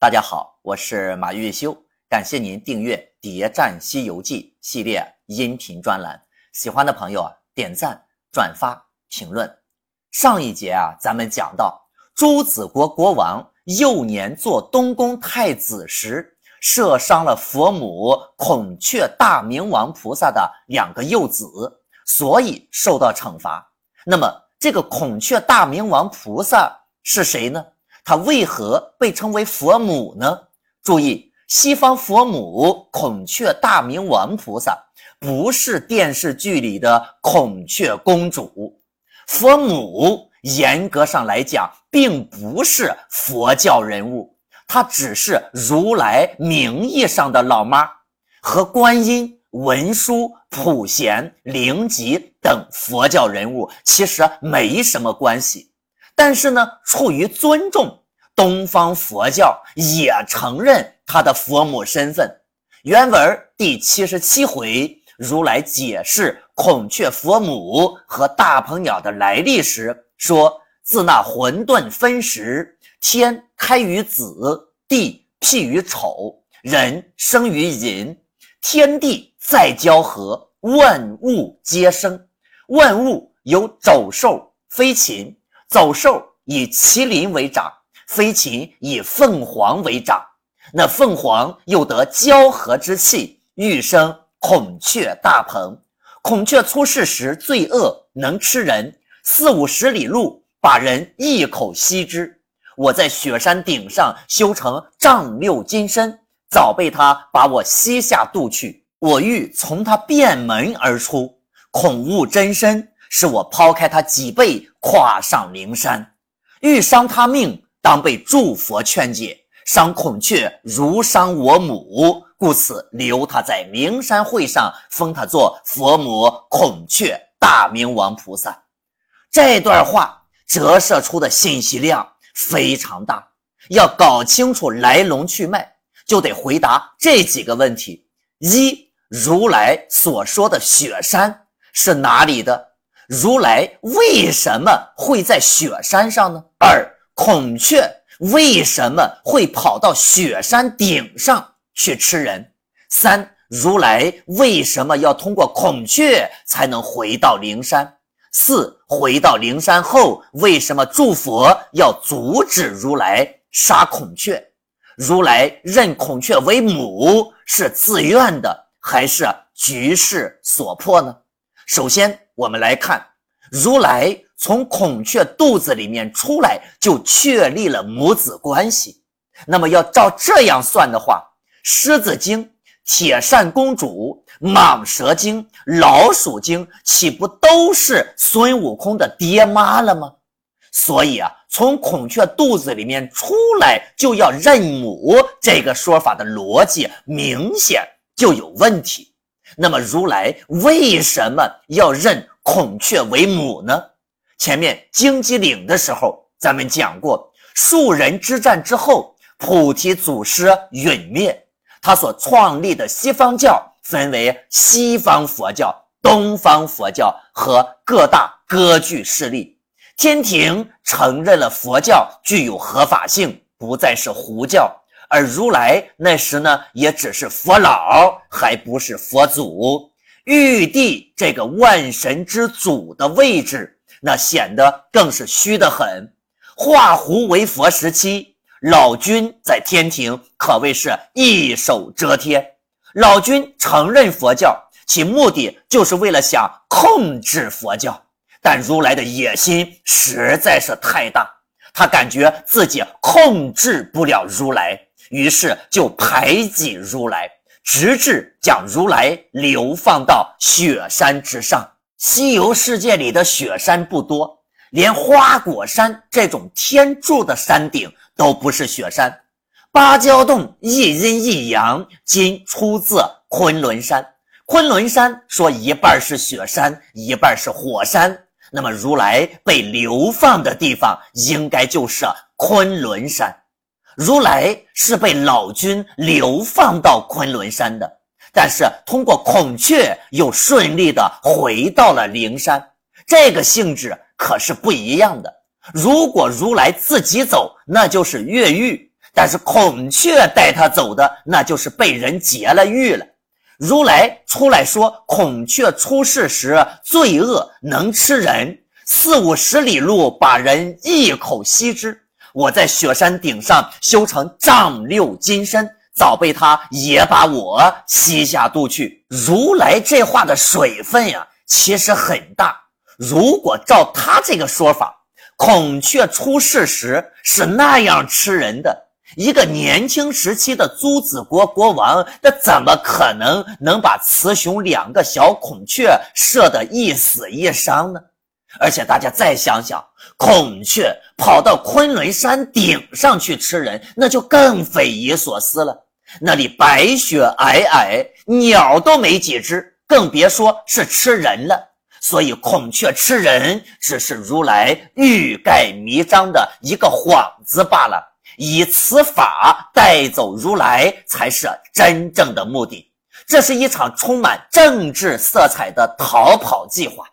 大家好，我是马玉修，感谢您订阅《谍战西游记》系列音频专栏。喜欢的朋友啊，点赞、转发、评论。上一节啊，咱们讲到朱子国国王幼年做东宫太子时，射伤了佛母孔雀大明王菩萨的两个幼子，所以受到惩罚。那么，这个孔雀大明王菩萨是谁呢？他为何被称为佛母呢？注意，西方佛母孔雀大明王菩萨不是电视剧里的孔雀公主。佛母严格上来讲，并不是佛教人物，她只是如来名义上的老妈，和观音、文殊、普贤、灵吉等佛教人物其实没什么关系。但是呢，出于尊重，东方佛教也承认他的佛母身份。原文第七十七回，如来解释孔雀佛母和大鹏鸟的来历时说：“自那混沌分时，天开于子，地辟于丑，人生于寅，天地再交合，万物皆生。万物有走兽、飞禽。”走兽以麒麟为长，飞禽以凤凰为长。那凤凰又得交合之气，欲生孔雀大鹏。孔雀出世时最恶，能吃人，四五十里路把人一口吸之。我在雪山顶上修成丈六金身，早被他把我吸下肚去。我欲从他便门而出，恐误真身。是我抛开他几倍，跨上灵山，欲伤他命，当被诸佛劝解。伤孔雀如伤我母，故此留他在灵山会上，封他做佛母孔雀大明王菩萨。这段话折射出的信息量非常大，要搞清楚来龙去脉，就得回答这几个问题：一、如来所说的雪山是哪里的？如来为什么会在雪山上呢？二孔雀为什么会跑到雪山顶上去吃人？三如来为什么要通过孔雀才能回到灵山？四回到灵山后，为什么诸佛要阻止如来杀孔雀？如来认孔雀为母是自愿的，还是局势所迫呢？首先。我们来看，如来从孔雀肚子里面出来，就确立了母子关系。那么要照这样算的话，狮子精、铁扇公主、蟒蛇精、老鼠精，岂不都是孙悟空的爹妈了吗？所以啊，从孔雀肚子里面出来就要认母，这个说法的逻辑明显就有问题。那么如来为什么要认孔雀为母呢？前面荆棘岭的时候，咱们讲过，树人之战之后，菩提祖师陨灭，他所创立的西方教分为西方佛教、东方佛教和各大割据势力。天庭承认了佛教具有合法性，不再是胡教。而如来那时呢，也只是佛老，还不是佛祖。玉帝这个万神之祖的位置，那显得更是虚得很。化胡为佛时期，老君在天庭可谓是一手遮天。老君承认佛教，其目的就是为了想控制佛教。但如来的野心实在是太大，他感觉自己控制不了如来。于是就排挤如来，直至将如来流放到雪山之上。西游世界里的雪山不多，连花果山这种天柱的山顶都不是雪山。芭蕉洞一阴一阳，今出自昆仑山。昆仑山说一半是雪山，一半是火山。那么如来被流放的地方，应该就是昆仑山。如来是被老君流放到昆仑山的，但是通过孔雀又顺利的回到了灵山，这个性质可是不一样的。如果如来自己走，那就是越狱；但是孔雀带他走的，那就是被人劫了狱了。如来出来说，孔雀出世时罪恶能吃人，四五十里路把人一口吸之。我在雪山顶上修成丈六金身，早被他也把我吸下肚去。如来这话的水分呀，其实很大。如果照他这个说法，孔雀出世时是那样吃人的。一个年轻时期的朱子国国王，那怎么可能能把雌雄两个小孔雀射得一死一伤呢？而且大家再想想，孔雀跑到昆仑山顶上去吃人，那就更匪夷所思了。那里白雪皑皑，鸟都没几只，更别说是吃人了。所以，孔雀吃人只是如来欲盖弥彰的一个幌子罢了。以此法带走如来，才是真正的目的。这是一场充满政治色彩的逃跑计划。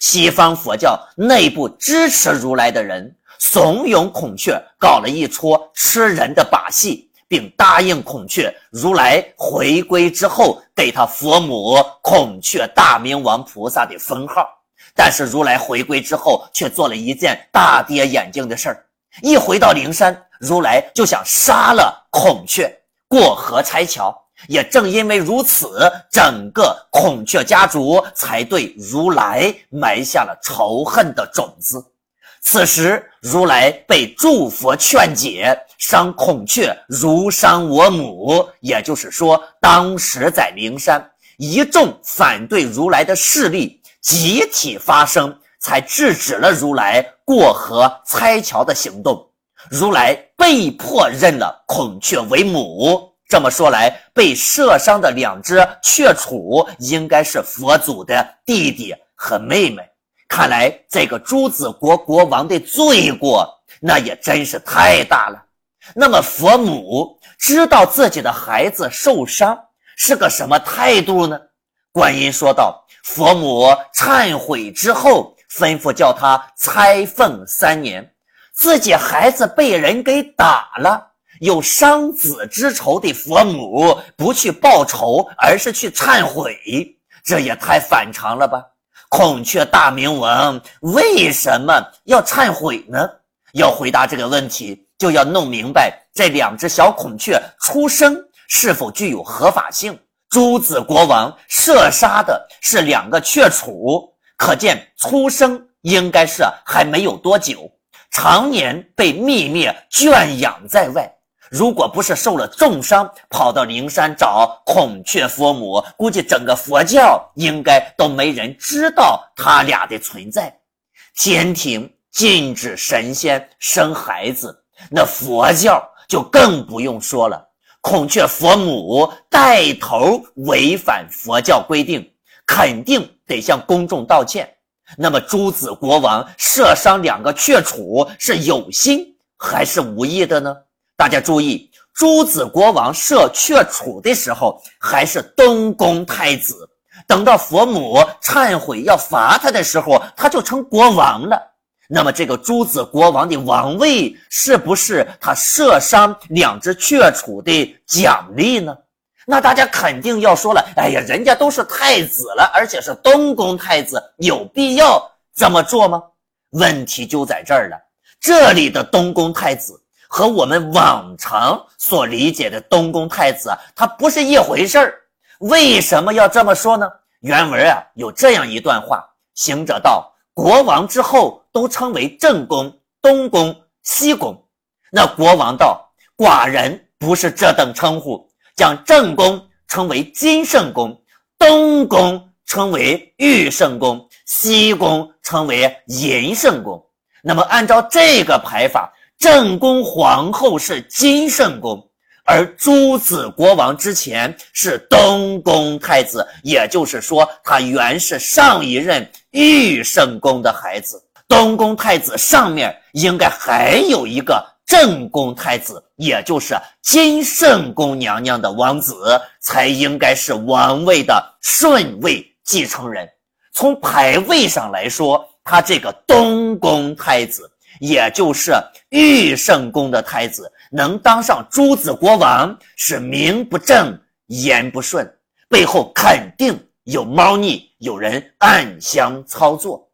西方佛教内部支持如来的人，怂恿孔雀搞了一出吃人的把戏，并答应孔雀，如来回归之后给他佛母孔雀大明王菩萨的封号。但是如来回归之后，却做了一件大跌眼镜的事儿。一回到灵山，如来就想杀了孔雀，过河拆桥。也正因为如此，整个孔雀家族才对如来埋下了仇恨的种子。此时，如来被诸佛劝解，伤孔雀如伤我母。也就是说，当时在灵山，一众反对如来的势力集体发声。才制止了如来过河拆桥的行动，如来被迫认了孔雀为母。这么说来，被射伤的两只雀雏应该是佛祖的弟弟和妹妹。看来这个朱子国国王的罪过那也真是太大了。那么佛母知道自己的孩子受伤是个什么态度呢？观音说道：“佛母忏悔之后。”吩咐叫他拆凤三年，自己孩子被人给打了，有伤子之仇的佛母不去报仇，而是去忏悔，这也太反常了吧？孔雀大明王为什么要忏悔呢？要回答这个问题，就要弄明白这两只小孔雀出生是否具有合法性。朱子国王射杀的是两个雀雏。可见出生应该是还没有多久，常年被秘密圈养在外。如果不是受了重伤，跑到灵山找孔雀佛母，估计整个佛教应该都没人知道他俩的存在。天庭禁止神仙生孩子，那佛教就更不用说了。孔雀佛母带头违反佛教规定。肯定得向公众道歉。那么朱子国王射伤两个雀雏是有心还是无意的呢？大家注意，朱子国王射雀楚的时候还是东宫太子，等到佛母忏悔要罚他的时候，他就成国王了。那么这个朱子国王的王位是不是他射伤两只雀雏的奖励呢？那大家肯定要说了，哎呀，人家都是太子了，而且是东宫太子，有必要这么做吗？问题就在这儿了。这里的东宫太子和我们往常所理解的东宫太子啊，它不是一回事儿。为什么要这么说呢？原文啊有这样一段话：行者道，国王之后都称为正宫、东宫、西宫。那国王道，寡人不是这等称呼。将正宫称为金圣宫，东宫称为玉圣宫，西宫称为银圣宫。那么按照这个排法，正宫皇后是金圣宫，而朱子国王之前是东宫太子，也就是说，他原是上一任玉圣宫的孩子。东宫太子上面应该还有一个。正宫太子，也就是金圣宫娘娘的王子，才应该是王位的顺位继承人。从排位上来说，他这个东宫太子，也就是玉圣宫的太子，能当上诸子国王，是名不正言不顺，背后肯定有猫腻，有人暗箱操作。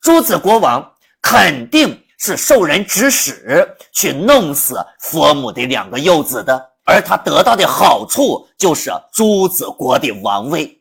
诸子国王肯定是受人指使去弄死佛母的两个幼子的，而他得到的好处就是诸子国的王位。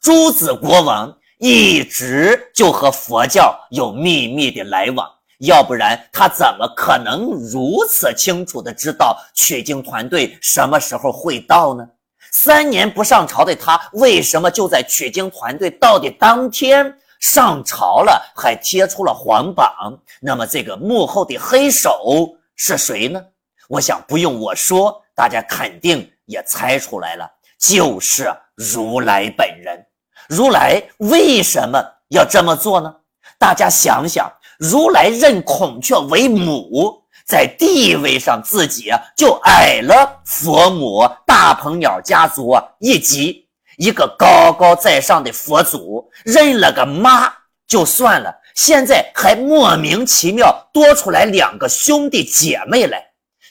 诸子国王一直就和佛教有秘密的来往。要不然他怎么可能如此清楚的知道取经团队什么时候会到呢？三年不上朝的他，为什么就在取经团队到的当天上朝了，还贴出了皇榜？那么这个幕后的黑手是谁呢？我想不用我说，大家肯定也猜出来了，就是如来本人。如来为什么要这么做呢？大家想想。如来认孔雀为母，在地位上自己就矮了佛母大鹏鸟家族一级。一个高高在上的佛祖认了个妈就算了，现在还莫名其妙多出来两个兄弟姐妹来。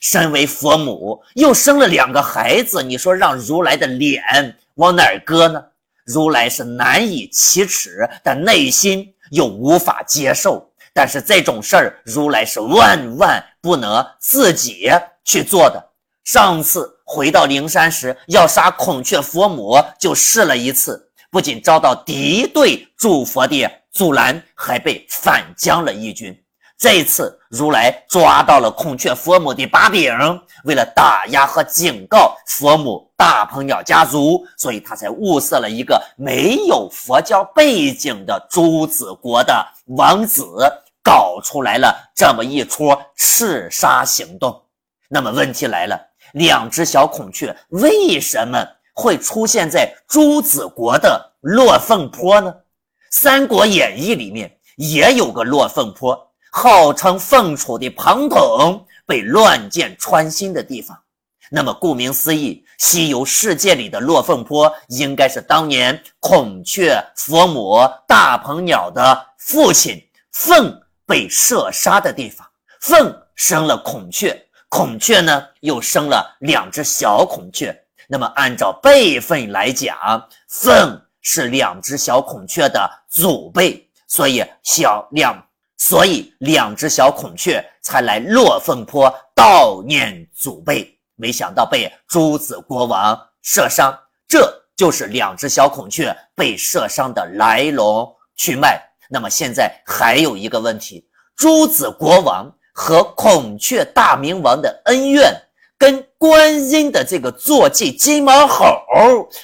身为佛母，又生了两个孩子，你说让如来的脸往哪儿搁呢？如来是难以启齿，但内心又无法接受。但是这种事儿，如来是万万不能自己去做的。上次回到灵山时，要杀孔雀佛母，就试了一次，不仅遭到敌对诸佛的阻拦，还被反将了一军。这次如来抓到了孔雀佛母的把柄，为了打压和警告佛母大鹏鸟家族，所以他才物色了一个没有佛教背景的诸子国的王子。搞出来了这么一出刺杀行动，那么问题来了，两只小孔雀为什么会出现在朱子国的落凤坡呢？《三国演义》里面也有个落凤坡，号称凤雏的庞统被乱箭穿心的地方。那么顾名思义，西游世界里的落凤坡应该是当年孔雀佛母大鹏鸟的父亲凤。被射杀的地方，凤生了孔雀，孔雀呢又生了两只小孔雀。那么按照辈分来讲，凤是两只小孔雀的祖辈，所以小两，所以两只小孔雀才来落凤坡悼念祖辈。没想到被诸子国王射伤，这就是两只小孔雀被射伤的来龙去脉。那么现在还有一个问题：朱子国王和孔雀大明王的恩怨，跟观音的这个坐骑金毛猴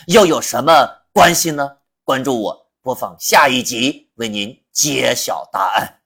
又有什么关系呢？关注我，播放下一集，为您揭晓答案。